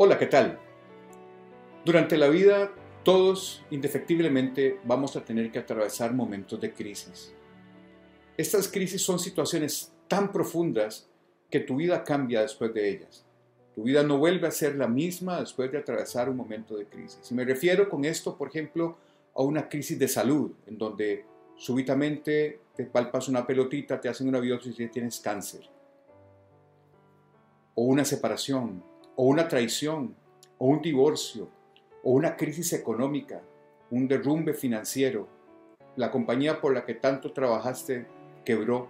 Hola, ¿qué tal? Durante la vida todos indefectiblemente vamos a tener que atravesar momentos de crisis. Estas crisis son situaciones tan profundas que tu vida cambia después de ellas. Tu vida no vuelve a ser la misma después de atravesar un momento de crisis. Y me refiero con esto, por ejemplo, a una crisis de salud, en donde súbitamente te palpas una pelotita, te hacen una biopsia y tienes cáncer. O una separación, o una traición, o un divorcio, o una crisis económica, un derrumbe financiero, la compañía por la que tanto trabajaste quebró.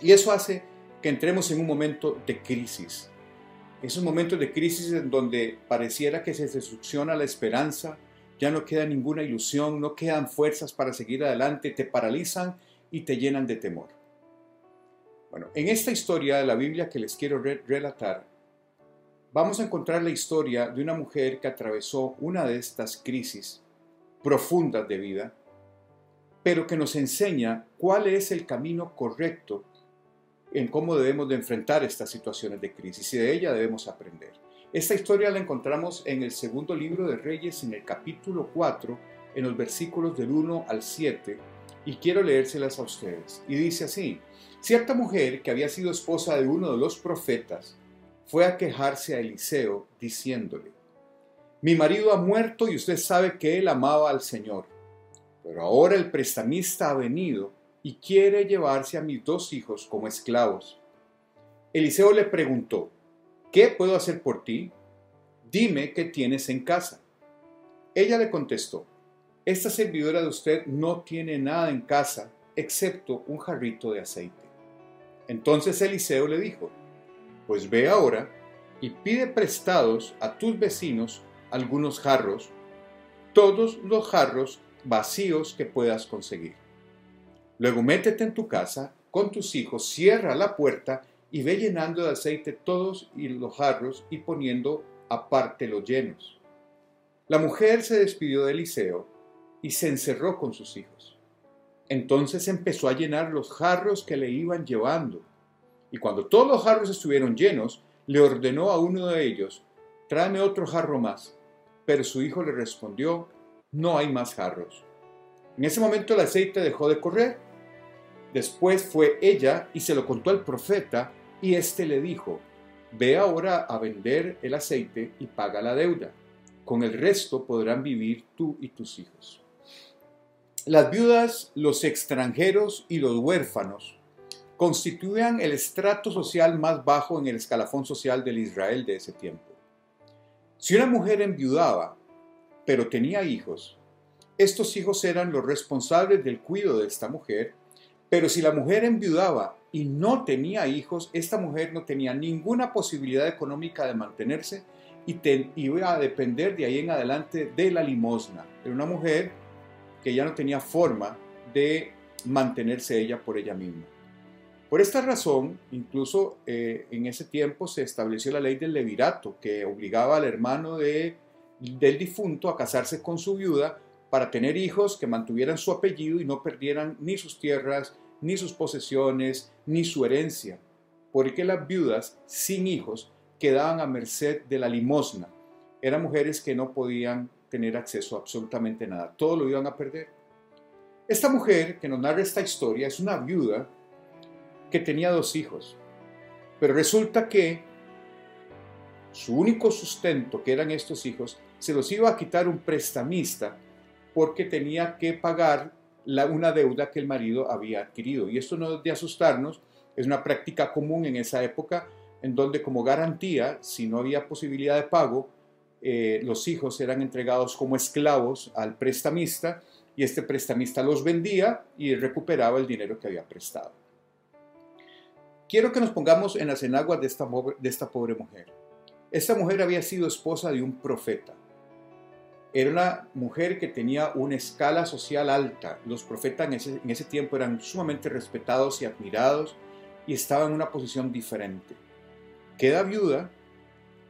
Y eso hace que entremos en un momento de crisis. Esos momentos de crisis en donde pareciera que se destrucciona la esperanza, ya no queda ninguna ilusión, no quedan fuerzas para seguir adelante, te paralizan y te llenan de temor. Bueno, en esta historia de la Biblia que les quiero relatar, vamos a encontrar la historia de una mujer que atravesó una de estas crisis profundas de vida, pero que nos enseña cuál es el camino correcto en cómo debemos de enfrentar estas situaciones de crisis y de ella debemos aprender. Esta historia la encontramos en el segundo libro de Reyes, en el capítulo 4, en los versículos del 1 al 7, y quiero leérselas a ustedes. Y dice así, cierta mujer que había sido esposa de uno de los profetas, fue a quejarse a Eliseo diciéndole, mi marido ha muerto y usted sabe que él amaba al Señor, pero ahora el prestamista ha venido y quiere llevarse a mis dos hijos como esclavos. Eliseo le preguntó, ¿qué puedo hacer por ti? Dime qué tienes en casa. Ella le contestó, esta servidora de usted no tiene nada en casa excepto un jarrito de aceite. Entonces Eliseo le dijo, pues ve ahora y pide prestados a tus vecinos algunos jarros, todos los jarros vacíos que puedas conseguir. Luego métete en tu casa con tus hijos, cierra la puerta y ve llenando de aceite todos los jarros y poniendo aparte los llenos. La mujer se despidió de Eliseo y se encerró con sus hijos. Entonces empezó a llenar los jarros que le iban llevando y cuando todos los jarros estuvieron llenos, le ordenó a uno de ellos, tráeme otro jarro más. Pero su hijo le respondió, no hay más jarros. En ese momento el aceite dejó de correr. Después fue ella y se lo contó al profeta y éste le dijo, ve ahora a vender el aceite y paga la deuda. Con el resto podrán vivir tú y tus hijos. Las viudas, los extranjeros y los huérfanos constituían el estrato social más bajo en el escalafón social del Israel de ese tiempo. Si una mujer enviudaba, pero tenía hijos, estos hijos eran los responsables del cuidado de esta mujer, pero si la mujer enviudaba y no tenía hijos, esta mujer no tenía ninguna posibilidad económica de mantenerse y iba a depender de ahí en adelante de la limosna. Era una mujer que ya no tenía forma de mantenerse ella por ella misma. Por esta razón, incluso eh, en ese tiempo se estableció la ley del levirato, que obligaba al hermano de, del difunto a casarse con su viuda para tener hijos que mantuvieran su apellido y no perdieran ni sus tierras, ni sus posesiones, ni su herencia, porque las viudas sin hijos quedaban a merced de la limosna. Eran mujeres que no podían tener acceso a absolutamente nada, todo lo iban a perder. Esta mujer que nos narra esta historia es una viuda que tenía dos hijos. Pero resulta que su único sustento, que eran estos hijos, se los iba a quitar un prestamista porque tenía que pagar una deuda que el marido había adquirido. Y esto no es de asustarnos, es una práctica común en esa época en donde como garantía, si no había posibilidad de pago, eh, los hijos eran entregados como esclavos al prestamista y este prestamista los vendía y recuperaba el dinero que había prestado. Quiero que nos pongamos en las enaguas de esta, pobre mujer. Esta mujer había sido esposa de un profeta. Era una mujer que tenía una escala social alta. Los profetas en ese, en ese tiempo eran sumamente respetados y admirados y estaban en una posición diferente. Queda viuda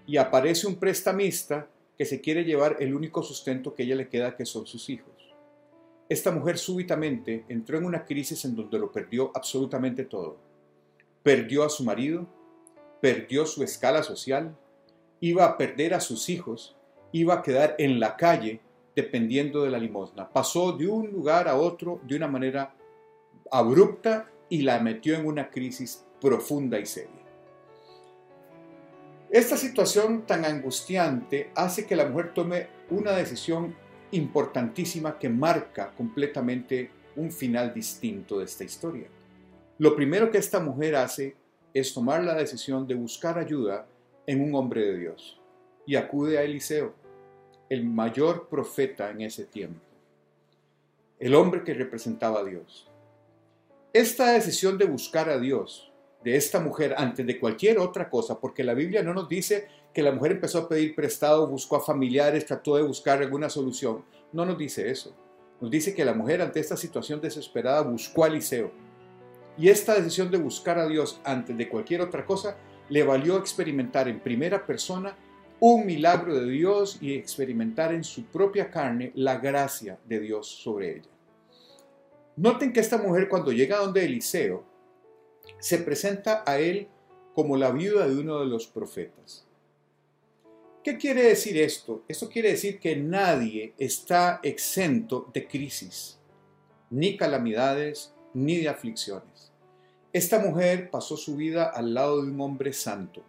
y aparece un prestamista que se quiere llevar el único sustento que ella le queda, que son sus hijos. Esta mujer súbitamente entró en una crisis en donde lo perdió absolutamente todo perdió a su marido, perdió su escala social, iba a perder a sus hijos, iba a quedar en la calle dependiendo de la limosna. Pasó de un lugar a otro de una manera abrupta y la metió en una crisis profunda y seria. Esta situación tan angustiante hace que la mujer tome una decisión importantísima que marca completamente un final distinto de esta historia. Lo primero que esta mujer hace es tomar la decisión de buscar ayuda en un hombre de Dios y acude a Eliseo, el mayor profeta en ese tiempo, el hombre que representaba a Dios. Esta decisión de buscar a Dios de esta mujer antes de cualquier otra cosa, porque la Biblia no nos dice que la mujer empezó a pedir prestado, buscó a familiares, trató de buscar alguna solución. No nos dice eso. Nos dice que la mujer ante esta situación desesperada buscó a Eliseo. Y esta decisión de buscar a Dios antes de cualquier otra cosa le valió experimentar en primera persona un milagro de Dios y experimentar en su propia carne la gracia de Dios sobre ella. Noten que esta mujer cuando llega donde Eliseo, se presenta a él como la viuda de uno de los profetas. ¿Qué quiere decir esto? Esto quiere decir que nadie está exento de crisis, ni calamidades, ni de aflicciones. Esta mujer pasó su vida al lado de un hombre santo,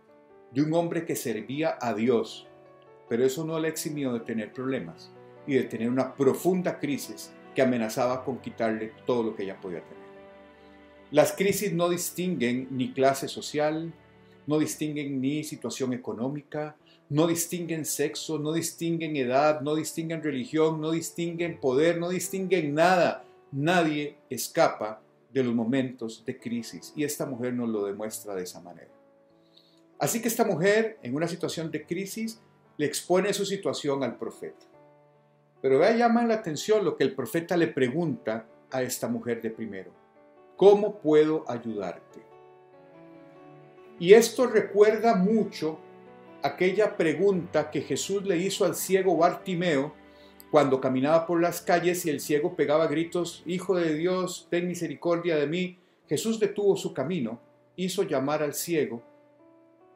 de un hombre que servía a Dios, pero eso no le eximió de tener problemas y de tener una profunda crisis que amenazaba con quitarle todo lo que ella podía tener. Las crisis no distinguen ni clase social, no distinguen ni situación económica, no distinguen sexo, no distinguen edad, no distinguen religión, no distinguen poder, no distinguen nada. Nadie escapa de los momentos de crisis y esta mujer nos lo demuestra de esa manera. Así que esta mujer, en una situación de crisis, le expone su situación al profeta. Pero vea, llama la atención lo que el profeta le pregunta a esta mujer de primero. ¿Cómo puedo ayudarte? Y esto recuerda mucho aquella pregunta que Jesús le hizo al ciego Bartimeo cuando caminaba por las calles y el ciego pegaba gritos, Hijo de Dios, ten misericordia de mí. Jesús detuvo su camino, hizo llamar al ciego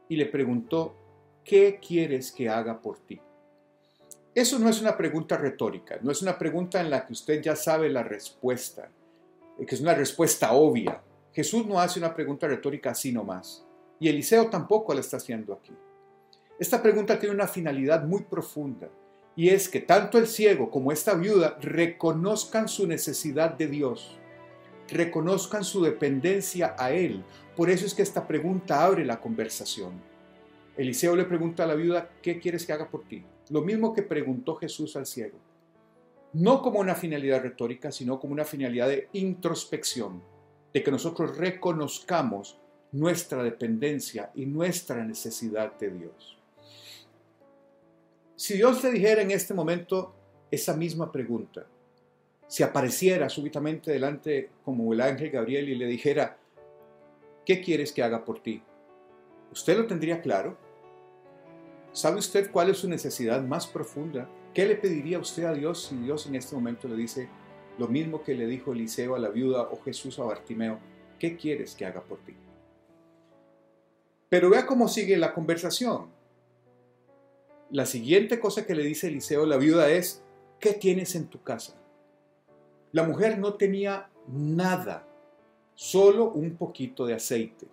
y le preguntó, ¿qué quieres que haga por ti? Eso no es una pregunta retórica, no es una pregunta en la que usted ya sabe la respuesta, que es una respuesta obvia. Jesús no hace una pregunta retórica así nomás. Y Eliseo tampoco la está haciendo aquí. Esta pregunta tiene una finalidad muy profunda y es que tanto el ciego como esta viuda reconozcan su necesidad de Dios, reconozcan su dependencia a Él. Por eso es que esta pregunta abre la conversación. Eliseo le pregunta a la viuda, ¿qué quieres que haga por ti? Lo mismo que preguntó Jesús al ciego. No como una finalidad retórica, sino como una finalidad de introspección, de que nosotros reconozcamos nuestra dependencia y nuestra necesidad de Dios. Si Dios te dijera en este momento esa misma pregunta, si apareciera súbitamente delante como el ángel Gabriel y le dijera, ¿qué quieres que haga por ti? ¿Usted lo tendría claro? ¿Sabe usted cuál es su necesidad más profunda? ¿Qué le pediría usted a Dios si Dios en este momento le dice lo mismo que le dijo Eliseo a la viuda o Jesús a Bartimeo? ¿Qué quieres que haga por ti? Pero vea cómo sigue la conversación. La siguiente cosa que le dice Eliseo a la viuda es, ¿qué tienes en tu casa? La mujer no tenía nada, solo un poquito de aceite.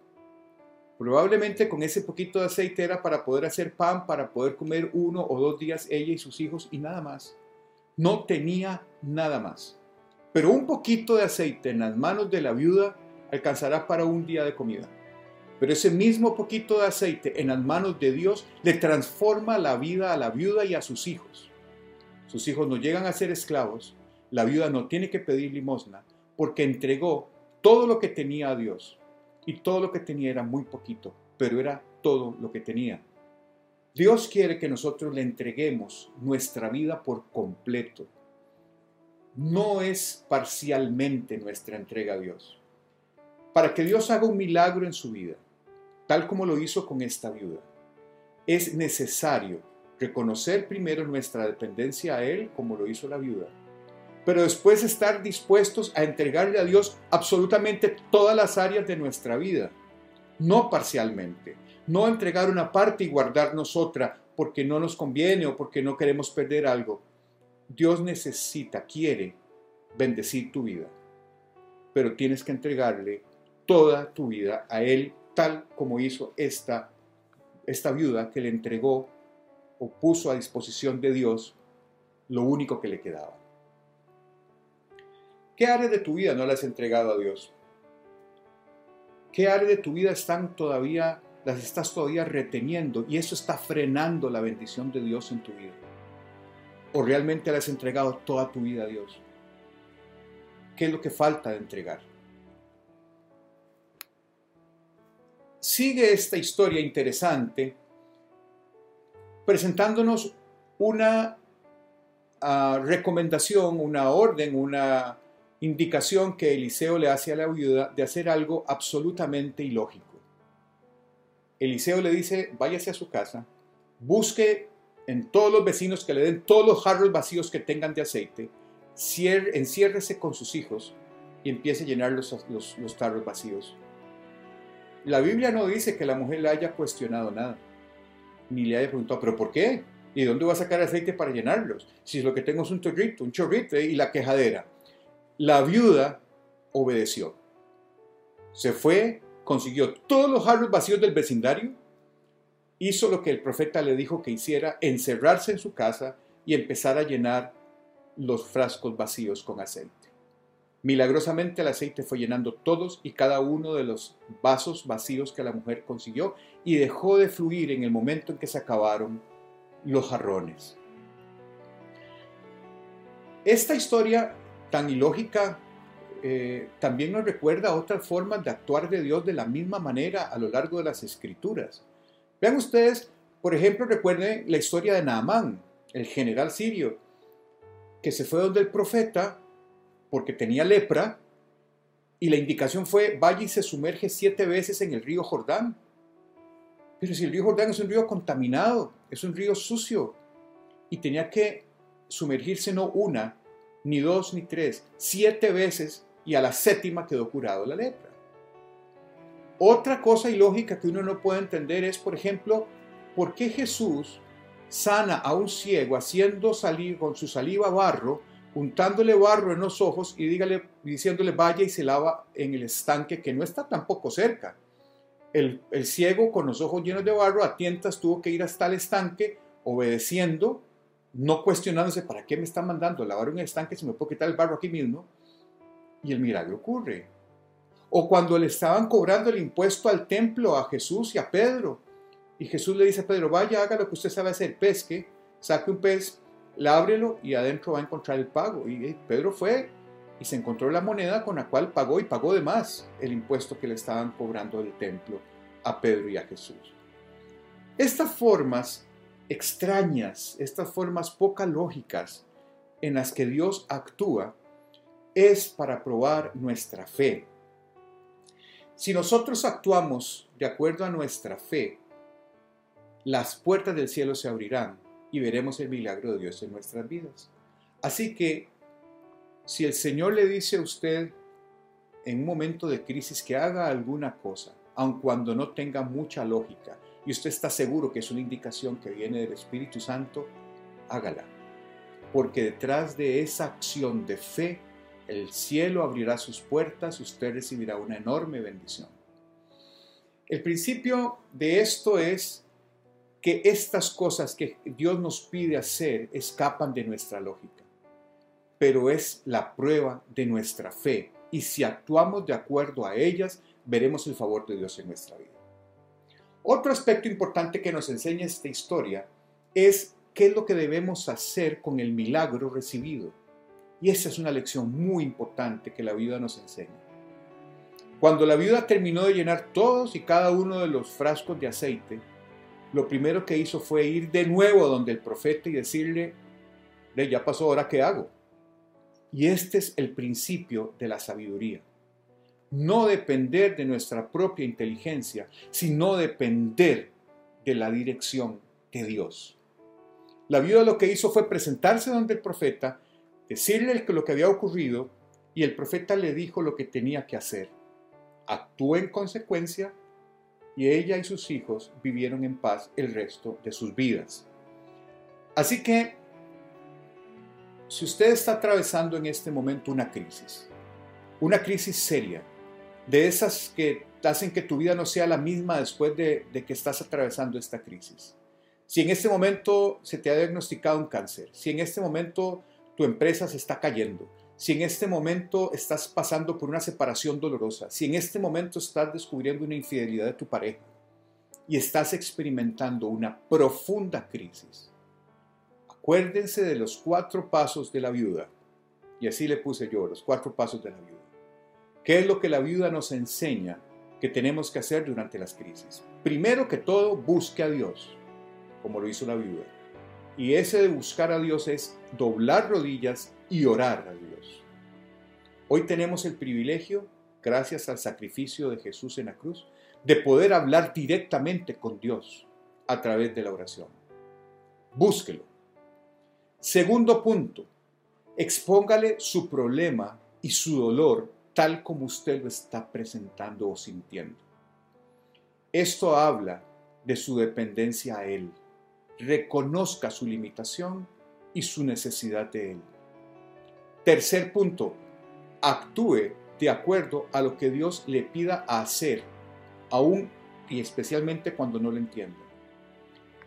Probablemente con ese poquito de aceite era para poder hacer pan, para poder comer uno o dos días ella y sus hijos y nada más. No tenía nada más. Pero un poquito de aceite en las manos de la viuda alcanzará para un día de comida. Pero ese mismo poquito de aceite en las manos de Dios le transforma la vida a la viuda y a sus hijos. Sus hijos no llegan a ser esclavos, la viuda no tiene que pedir limosna porque entregó todo lo que tenía a Dios y todo lo que tenía era muy poquito, pero era todo lo que tenía. Dios quiere que nosotros le entreguemos nuestra vida por completo. No es parcialmente nuestra entrega a Dios. Para que Dios haga un milagro en su vida, tal como lo hizo con esta viuda, es necesario reconocer primero nuestra dependencia a Él, como lo hizo la viuda, pero después estar dispuestos a entregarle a Dios absolutamente todas las áreas de nuestra vida. no parcialmente, no entregar una parte y guardarnos otra porque no nos conviene o porque no queremos perder algo. Dios necesita, quiere bendecir tu vida, pero tienes que entregarle toda tu vida a Él, tal como hizo esta, esta viuda que le entregó o puso a disposición de Dios lo único que le quedaba. ¿Qué áreas de tu vida no le has entregado a Dios? ¿Qué áreas de tu vida están todavía, las estás todavía reteniendo y eso está frenando la bendición de Dios en tu vida? ¿O realmente le has entregado toda tu vida a Dios? ¿Qué es lo que falta de entregar? Sigue esta historia interesante presentándonos una uh, recomendación, una orden, una indicación que Eliseo le hace a la viuda de hacer algo absolutamente ilógico. Eliseo le dice, váyase a su casa, busque en todos los vecinos que le den todos los jarros vacíos que tengan de aceite, enciérrese con sus hijos y empiece a llenar los, los, los tarros vacíos. La Biblia no dice que la mujer le haya cuestionado nada, ni le haya preguntado, ¿pero por qué? ¿Y dónde va a sacar aceite para llenarlos? Si lo que tengo es un chorrito, un chorrito y la quejadera. La viuda obedeció. Se fue, consiguió todos los jarros vacíos del vecindario, hizo lo que el profeta le dijo que hiciera, encerrarse en su casa y empezar a llenar los frascos vacíos con aceite. Milagrosamente el aceite fue llenando todos y cada uno de los vasos vacíos que la mujer consiguió y dejó de fluir en el momento en que se acabaron los jarrones. Esta historia tan ilógica eh, también nos recuerda otras formas de actuar de Dios de la misma manera a lo largo de las escrituras. Vean ustedes, por ejemplo, recuerden la historia de Naamán, el general sirio, que se fue donde el profeta porque tenía lepra y la indicación fue vaya y se sumerge siete veces en el río Jordán. Pero si el río Jordán es un río contaminado, es un río sucio, y tenía que sumergirse no una, ni dos, ni tres, siete veces, y a la séptima quedó curado la lepra. Otra cosa ilógica que uno no puede entender es, por ejemplo, por qué Jesús sana a un ciego haciendo salir con su saliva barro untándole barro en los ojos y dígale, diciéndole vaya y se lava en el estanque que no está tampoco cerca. El, ciego con los ojos llenos de barro a tientas tuvo que ir hasta el estanque obedeciendo, no cuestionándose para qué me están mandando a lavar un estanque si me puedo quitar el barro aquí mismo. Y el milagro ocurre. O cuando le estaban cobrando el impuesto al templo a Jesús y a Pedro. Y Jesús le dice a Pedro, vaya, haga lo que usted sabe hacer, pesque, saque un pez, lábrelo y adentro va a encontrar el pago. Y Pedro fue y se encontró la moneda con la cual pagó y pagó de más el impuesto que le estaban cobrando del templo a Pedro y a Jesús. Estas formas extrañas, estas formas poca lógicas en las que Dios actúa, es para probar nuestra fe. Si nosotros actuamos de acuerdo a nuestra fe, las puertas del cielo se abrirán y veremos el milagro de Dios en nuestras vidas. Así que, si el Señor le dice a usted en un momento de crisis que haga alguna cosa, aun cuando no tenga mucha lógica, y usted está seguro que es una indicación que viene del Espíritu Santo, hágala. Porque detrás de esa acción de fe, el cielo abrirá sus puertas y usted recibirá una enorme bendición. El principio de esto es que estas cosas que Dios nos pide hacer escapan de nuestra lógica, pero es la prueba de nuestra fe y si actuamos de acuerdo a ellas, veremos el favor de Dios en nuestra vida. Otro aspecto importante que nos enseña esta historia es qué es lo que debemos hacer con el milagro recibido. Y esa es una lección muy importante que la vida nos enseña. Cuando la viuda terminó de llenar todos y cada uno de los frascos de aceite, lo primero que hizo fue ir de nuevo donde el profeta y decirle, ya pasó, ahora qué hago. Y este es el principio de la sabiduría. No depender de nuestra propia inteligencia, sino depender de la dirección de Dios. La viuda lo que hizo fue presentarse donde el profeta, decirle lo que había ocurrido y el profeta le dijo lo que tenía que hacer. Actuó en consecuencia y ella y sus hijos vivieron en paz el resto de sus vidas. Así que, si usted está atravesando en este momento una crisis, una crisis seria, de esas que hacen que tu vida no sea la misma después de, que estás atravesando esta crisis. Si en este momento se te ha diagnosticado un cáncer, si en este momento tu empresa se está cayendo, si en este momento estás pasando por una separación dolorosa, si en este momento estás descubriendo una infidelidad de tu pareja y estás experimentando una profunda crisis, acuérdense de los cuatro pasos de la viuda. Y así le puse yo, los cuatro pasos de la viuda. ¿Qué es lo que la viuda nos enseña que tenemos que hacer durante las crisis? Primero que todo, busque a Dios, como lo hizo la viuda. Y ese de buscar a Dios es doblar rodillas y orar a Dios. Hoy tenemos el privilegio, gracias al sacrificio de Jesús en la cruz, de poder hablar directamente con Dios a través de la oración. Búsquelo. Segundo punto, expóngale su problema y su dolor tal como usted lo está presentando o sintiendo. Esto habla de su dependencia a Él. Reconozca su limitación y su necesidad de Él. Tercer punto, actúe de acuerdo a lo que Dios le pida hacer, aún y especialmente cuando no lo entienda.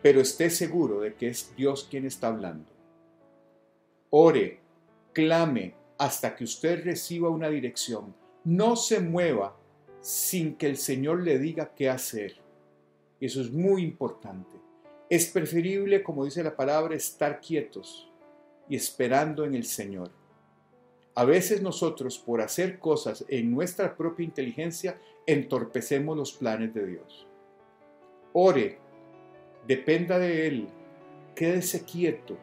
Pero esté seguro de que es Dios quien está hablando. Ore, clame hasta que usted reciba una dirección. No se mueva sin que el Señor le diga qué hacer. Eso es muy importante. Es preferible, como dice la palabra, estar quietos y esperando en el Señor. A veces nosotros, por hacer cosas en nuestra propia inteligencia, entorpecemos los planes de Dios. Ore, dependa de Él, quédese quieto,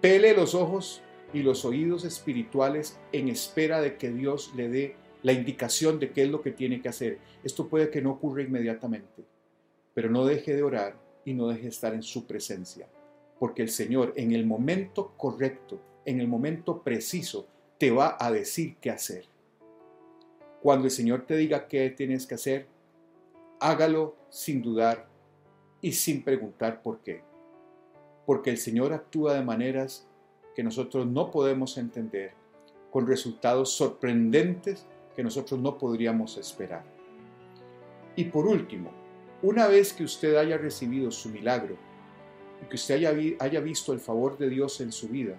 pele los ojos y los oídos espirituales en espera de que Dios le dé la indicación de qué es lo que tiene que hacer. Esto puede que no ocurra inmediatamente, pero no deje de orar y no deje de estar en su presencia, porque el Señor en el momento correcto en el momento preciso te va a decir qué hacer. Cuando el Señor te diga qué tienes que hacer, hágalo sin dudar y sin preguntar por qué. Porque el Señor actúa de maneras que nosotros no podemos entender, con resultados sorprendentes que nosotros no podríamos esperar. Y por último, una vez que usted haya recibido su milagro y que usted haya, haya visto el favor de Dios en su vida,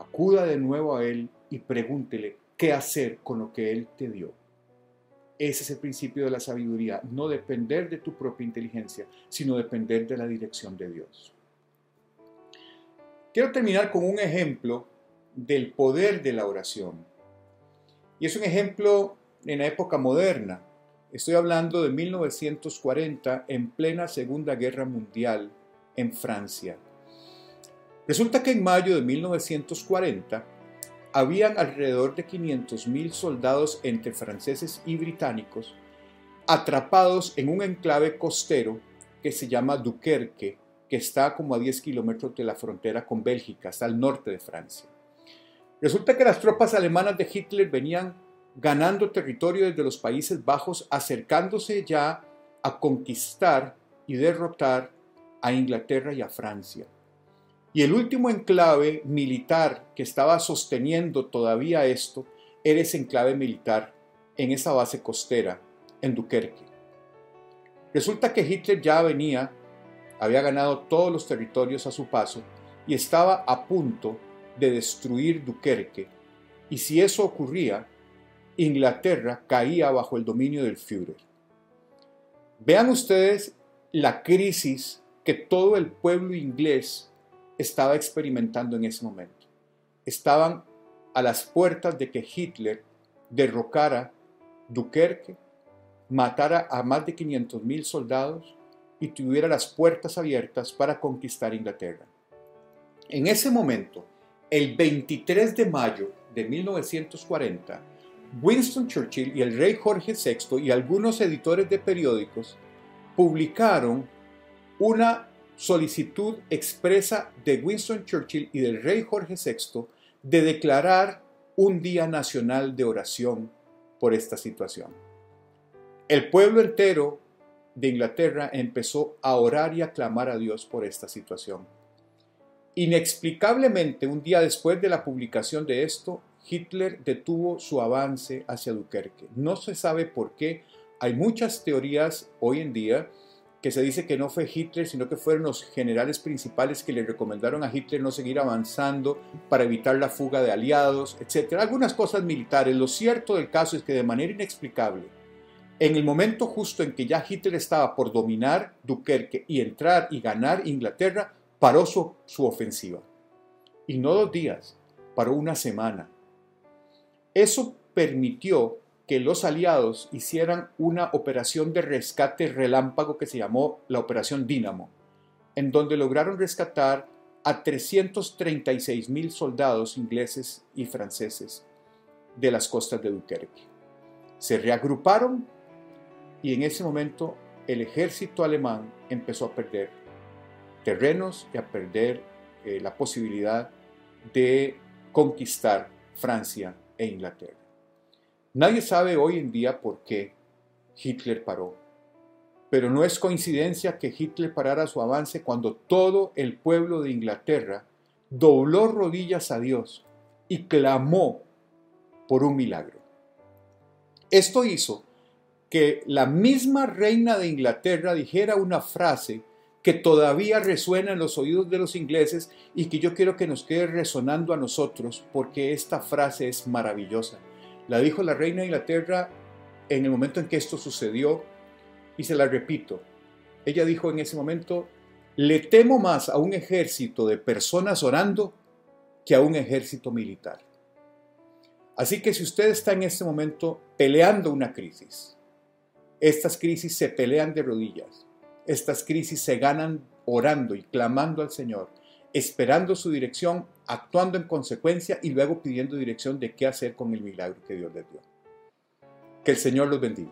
acuda de nuevo a Él y pregúntele qué hacer con lo que Él te dio. Ese es el principio de la sabiduría, no depender de tu propia inteligencia, sino depender de la dirección de Dios. Quiero terminar con un ejemplo del poder de la oración. Y es un ejemplo en la época moderna. Estoy hablando de 1940, en plena Segunda Guerra Mundial, en Francia. Resulta que en mayo de 1940 habían alrededor de 500.000 soldados entre franceses y británicos atrapados en un enclave costero que se llama Duquerque, que está como a 10 kilómetros de la frontera con Bélgica, hasta el norte de Francia. Resulta que las tropas alemanas de Hitler venían ganando territorio desde los Países Bajos, acercándose ya a conquistar y derrotar a Inglaterra y a Francia. Y el último enclave militar que estaba sosteniendo todavía esto era ese enclave militar en esa base costera, en Duquerque. Resulta que Hitler ya venía, había ganado todos los territorios a su paso y estaba a punto de destruir Duquerque. Y si eso ocurría, Inglaterra caía bajo el dominio del Führer. Vean ustedes la crisis que todo el pueblo inglés estaba experimentando en ese momento. Estaban a las puertas de que Hitler derrocara Dunkerque, matara a más de 500.000 soldados y tuviera las puertas abiertas para conquistar Inglaterra. En ese momento, el 23 de mayo de 1940, Winston Churchill y el rey Jorge VI y algunos editores de periódicos publicaron una solicitud expresa de Winston Churchill y del rey Jorge VI de declarar un día nacional de oración por esta situación. El pueblo entero de Inglaterra empezó a orar y a clamar a Dios por esta situación. Inexplicablemente, un día después de la publicación de esto, Hitler detuvo su avance hacia Dunkerque. No se sabe por qué. Hay muchas teorías hoy en día que se dice que no fue Hitler, sino que fueron los generales principales que le recomendaron a Hitler no seguir avanzando para evitar la fuga de aliados, etc. Algunas cosas militares. Lo cierto del caso es que de manera inexplicable, en el momento justo en que ya Hitler estaba por dominar Dunkerque y entrar y ganar Inglaterra, paró su, su ofensiva. Y no dos días, paró una semana. Eso permitió que los aliados hicieran una operación de rescate relámpago que se llamó la Operación Dínamo, en donde lograron rescatar a 336 mil soldados ingleses y franceses de las costas de Dunkerque. Se reagruparon y en ese momento el ejército alemán empezó a perder terrenos y a perder eh, la posibilidad de conquistar Francia e Inglaterra. Nadie sabe hoy en día por qué Hitler paró, pero no es coincidencia que Hitler parara su avance cuando todo el pueblo de Inglaterra dobló rodillas a Dios y clamó por un milagro. Esto hizo que la misma reina de Inglaterra dijera una frase que todavía resuena en los oídos de los ingleses y que yo quiero que nos quede resonando a nosotros porque esta frase es maravillosa. La dijo la reina de Inglaterra en el momento en que esto sucedió y se la repito. Ella dijo en ese momento, le temo más a un ejército de personas orando que a un ejército militar. Así que si usted está en este momento peleando una crisis, estas crisis se pelean de rodillas, estas crisis se ganan orando y clamando al Señor, esperando su dirección, actuando en consecuencia y luego pidiendo dirección de qué hacer con el milagro que Dios les dio. Que el Señor los bendiga.